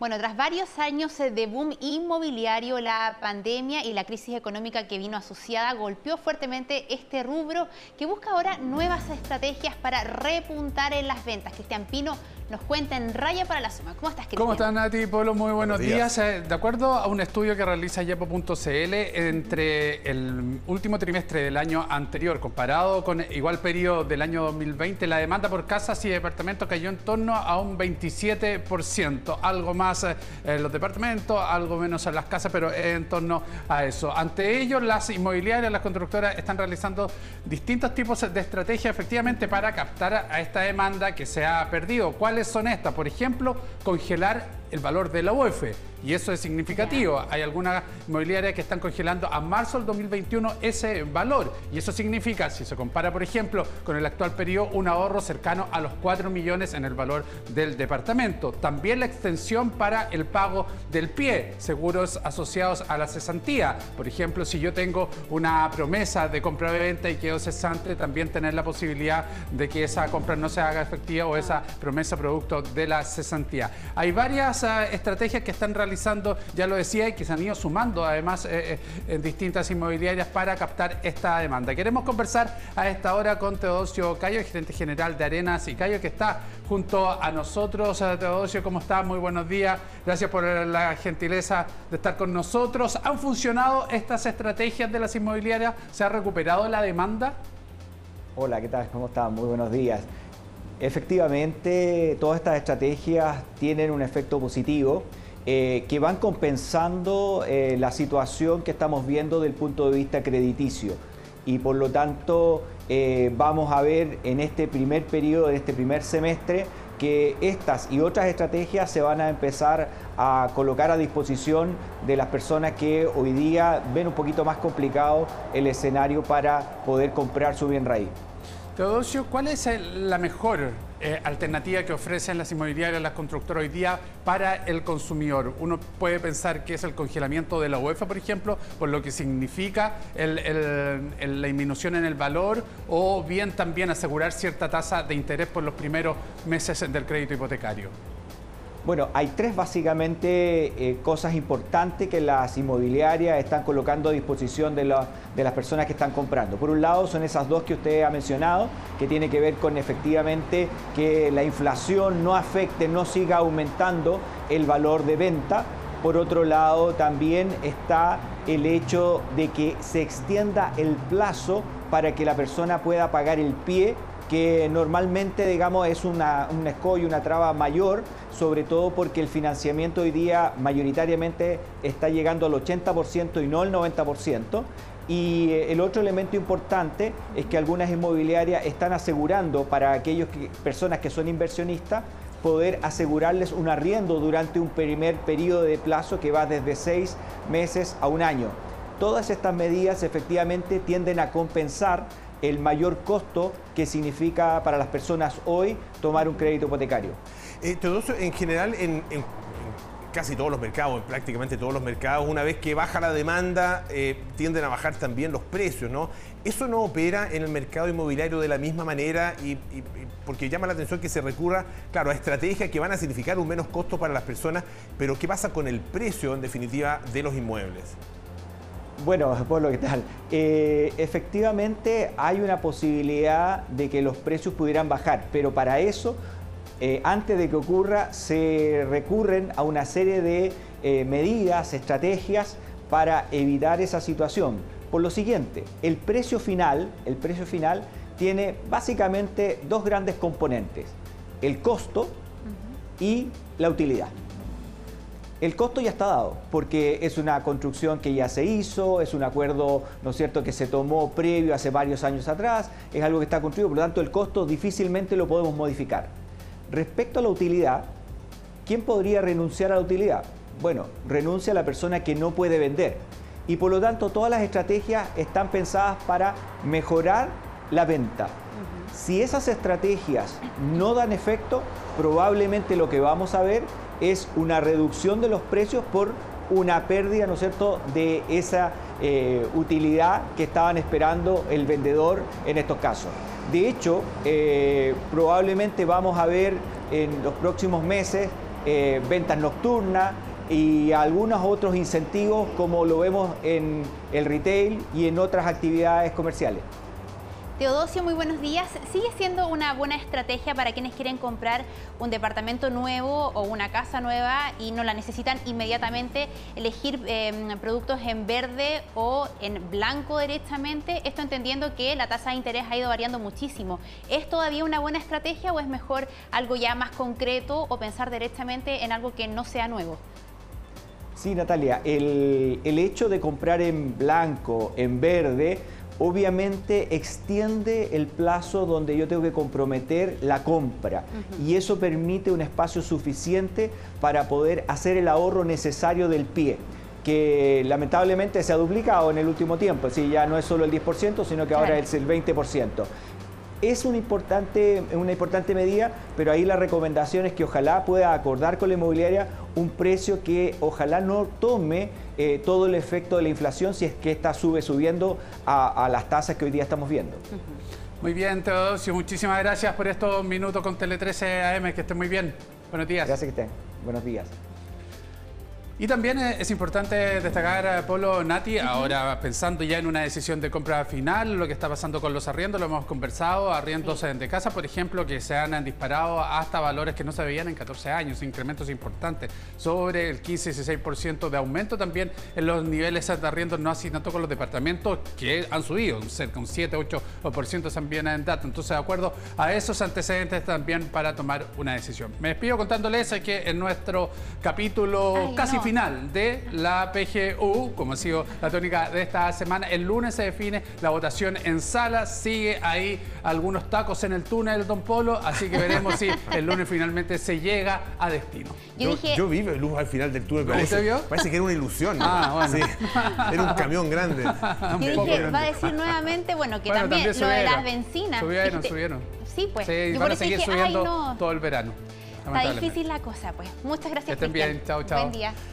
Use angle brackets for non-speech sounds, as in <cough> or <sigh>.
Bueno, tras varios años de boom inmobiliario, la pandemia y la crisis económica que vino asociada golpeó fuertemente este rubro que busca ahora nuevas estrategias para repuntar en las ventas. Cristian Pino nos cuenta en Raya para la Suma. ¿Cómo estás, Cristian? ¿Cómo estás, Nati? Polo, muy buenos, días. Eh, de acuerdo a un estudio que realiza Yepo.cl, entre el último trimestre del año anterior comparado con igual periodo del año 2020, la demanda por casas y departamentos cayó en torno a un 27%, algo más eh, en los departamentos, algo menos en las casas, pero en torno a eso. Ante ello, las inmobiliarias, las constructoras están realizando distintos tipos de estrategias efectivamente para captar a esta demanda que se ha perdido. ¿Cuál son estas? Por ejemplo, congelar el valor de la UEF y eso es significativo. Hay algunas inmobiliarias que están congelando a marzo del 2021 ese valor. Y eso significa, si se compara, por ejemplo, con el actual periodo, un ahorro cercano a los 4 millones en el valor del departamento. También la extensión para el pago del pie, seguros asociados a la cesantía. Por ejemplo, si yo tengo una promesa de compra de venta y quedo cesante, también tener la posibilidad de que esa compra no se haga efectiva o esa promesa producto de la cesantía. Hay varias estrategias que están realizando ya lo decía, y que se han ido sumando además eh, eh, en distintas inmobiliarias para captar esta demanda. Queremos conversar a esta hora con Teodosio Cayo, gerente general de Arenas y Cayo, que está junto a nosotros. Eh, Teodosio, ¿cómo está? Muy buenos días. Gracias por la gentileza de estar con nosotros. ¿Han funcionado estas estrategias de las inmobiliarias? ¿Se ha recuperado la demanda? Hola, ¿qué tal? ¿Cómo están? Muy buenos días. Efectivamente, todas estas estrategias tienen un efecto positivo. Eh, que van compensando eh, la situación que estamos viendo del punto de vista crediticio. Y por lo tanto eh, vamos a ver en este primer periodo, en este primer semestre, que estas y otras estrategias se van a empezar a colocar a disposición de las personas que hoy día ven un poquito más complicado el escenario para poder comprar su bien raíz. Teodosio, ¿cuál es la mejor eh, alternativa que ofrecen las inmobiliarias, las constructoras hoy día para el consumidor? Uno puede pensar que es el congelamiento de la UEFA, por ejemplo, por lo que significa la disminución en el valor, o bien también asegurar cierta tasa de interés por los primeros meses del crédito hipotecario. Bueno, hay tres básicamente eh, cosas importantes que las inmobiliarias están colocando a disposición de, las personas que están comprando. Por un lado son esas dos que usted ha mencionado, que tiene que ver con efectivamente que la inflación no afecte, no siga aumentando el valor de venta. Por otro lado también está el hecho de que se extienda el plazo para que la persona pueda pagar el pie que normalmente, digamos, es una, un escollo, una traba mayor, sobre todo porque el financiamiento hoy día mayoritariamente está llegando al 80% y no al 90%. Y eh, el otro elemento importante es que algunas inmobiliarias están asegurando para aquellas personas que son inversionistas poder asegurarles un arriendo durante un primer periodo de plazo que va desde seis meses a un año. Todas estas medidas efectivamente tienden a compensar el mayor costo que significa para las personas hoy tomar un crédito hipotecario. Eh, en general, en, casi todos los mercados, en prácticamente todos los mercados, una vez que baja la demanda, eh, tienden a bajar también los precios, ¿no? ¿Eso no opera en el mercado inmobiliario de la misma manera? Y, porque llama la atención que se recurra, claro, a estrategias que van a significar un menos costo para las personas, pero ¿qué pasa con el precio, en definitiva, de los inmuebles? Bueno, <laughs> lo ¿qué tal? Eh, efectivamente hay una posibilidad de que los precios pudieran bajar, pero para eso, eh, antes de que ocurra, se recurren a una serie de eh, medidas, estrategias para evitar esa situación. Por lo siguiente, el precio final, el precio final tiene básicamente dos grandes componentes, el costo y la utilidad. El costo ya está dado, porque es una construcción que ya se hizo, es un acuerdo, ¿no es cierto?, que se tomó previo hace varios años atrás, es algo que está construido, por lo tanto el costo difícilmente lo podemos modificar. Respecto a la utilidad, ¿quién podría renunciar a la utilidad? Bueno, renuncia a la persona que no puede vender. Y por lo tanto todas las estrategias están pensadas para mejorar la venta. Si esas estrategias no dan efecto, probablemente lo que vamos a ver es una reducción de los precios por una pérdida, ¿no es cierto?, de esa eh, utilidad que estaban esperando el vendedor en estos casos. De hecho, eh, probablemente vamos a ver en los próximos meses eh, ventas nocturnas y algunos otros incentivos como lo vemos en el retail y en otras actividades comerciales. Teodosio, muy buenos días. ¿Sigue siendo una buena estrategia para quienes quieren comprar un departamento nuevo o una casa nueva y no la necesitan inmediatamente elegir em, productos en verde o en blanco directamente? Esto entendiendo que la tasa de interés ha ido variando muchísimo. ¿Es todavía una buena estrategia o es mejor algo ya más concreto o pensar directamente en algo que no sea nuevo? Sí, Natalia, el, el hecho de comprar en blanco, en verde, obviamente extiende el plazo donde yo tengo que comprometer la compra. Y eso permite un espacio suficiente para poder hacer el ahorro necesario del pie que lamentablemente se ha duplicado en el último tiempo, si ya no es solo el 10%, sino que ahora es el 20% es una importante, una importante medida, pero ahí la recomendación es que ojalá pueda acordar con la inmobiliaria un precio que ojalá no tome eh, todo el efecto de la inflación si es que esta sube subiendo a, las tasas que hoy día estamos viendo. Muy bien, Teodosio, muchísimas gracias por estos minutos con Tele 13 AM, que estén muy bien. Buenos días. Gracias que estén. Buenos días. Y también es importante destacar, eh, Polo Nati, ahora pensando ya en una decisión de compra final, lo que está pasando con los arriendos, lo hemos conversado, arriendos de casa, por ejemplo, que se han disparado hasta valores que no se veían en 14 años, incrementos importantes, sobre el 15-16% de aumento también en los niveles de arriendos no así tanto con los departamentos que han subido, cerca un 7-8% también en datos. Entonces, de acuerdo a esos antecedentes también para tomar una decisión. Me despido contándoles que en nuestro capítulo casi final, final de la PGU, como ha sido la tónica de esta semana. El lunes se define la votación en sala. Sigue ahí algunos tacos en el túnel, Don Polo. Así que veremos si <laughs> el lunes finalmente se llega a destino. Yo, yo, vi luz al final del túnel. Parece, vio? parece que era una ilusión. Ah, bueno. Era un camión grande. <laughs> Yo dije, va a decir nuevamente, bueno, que también, lo de las bencinas. Subieron, subieron. Sí, pues. Sí, van a seguir subiendo todo el verano. Está difícil la cosa, pues. Muchas gracias, Que estén bien. Chao, chao. Buen día.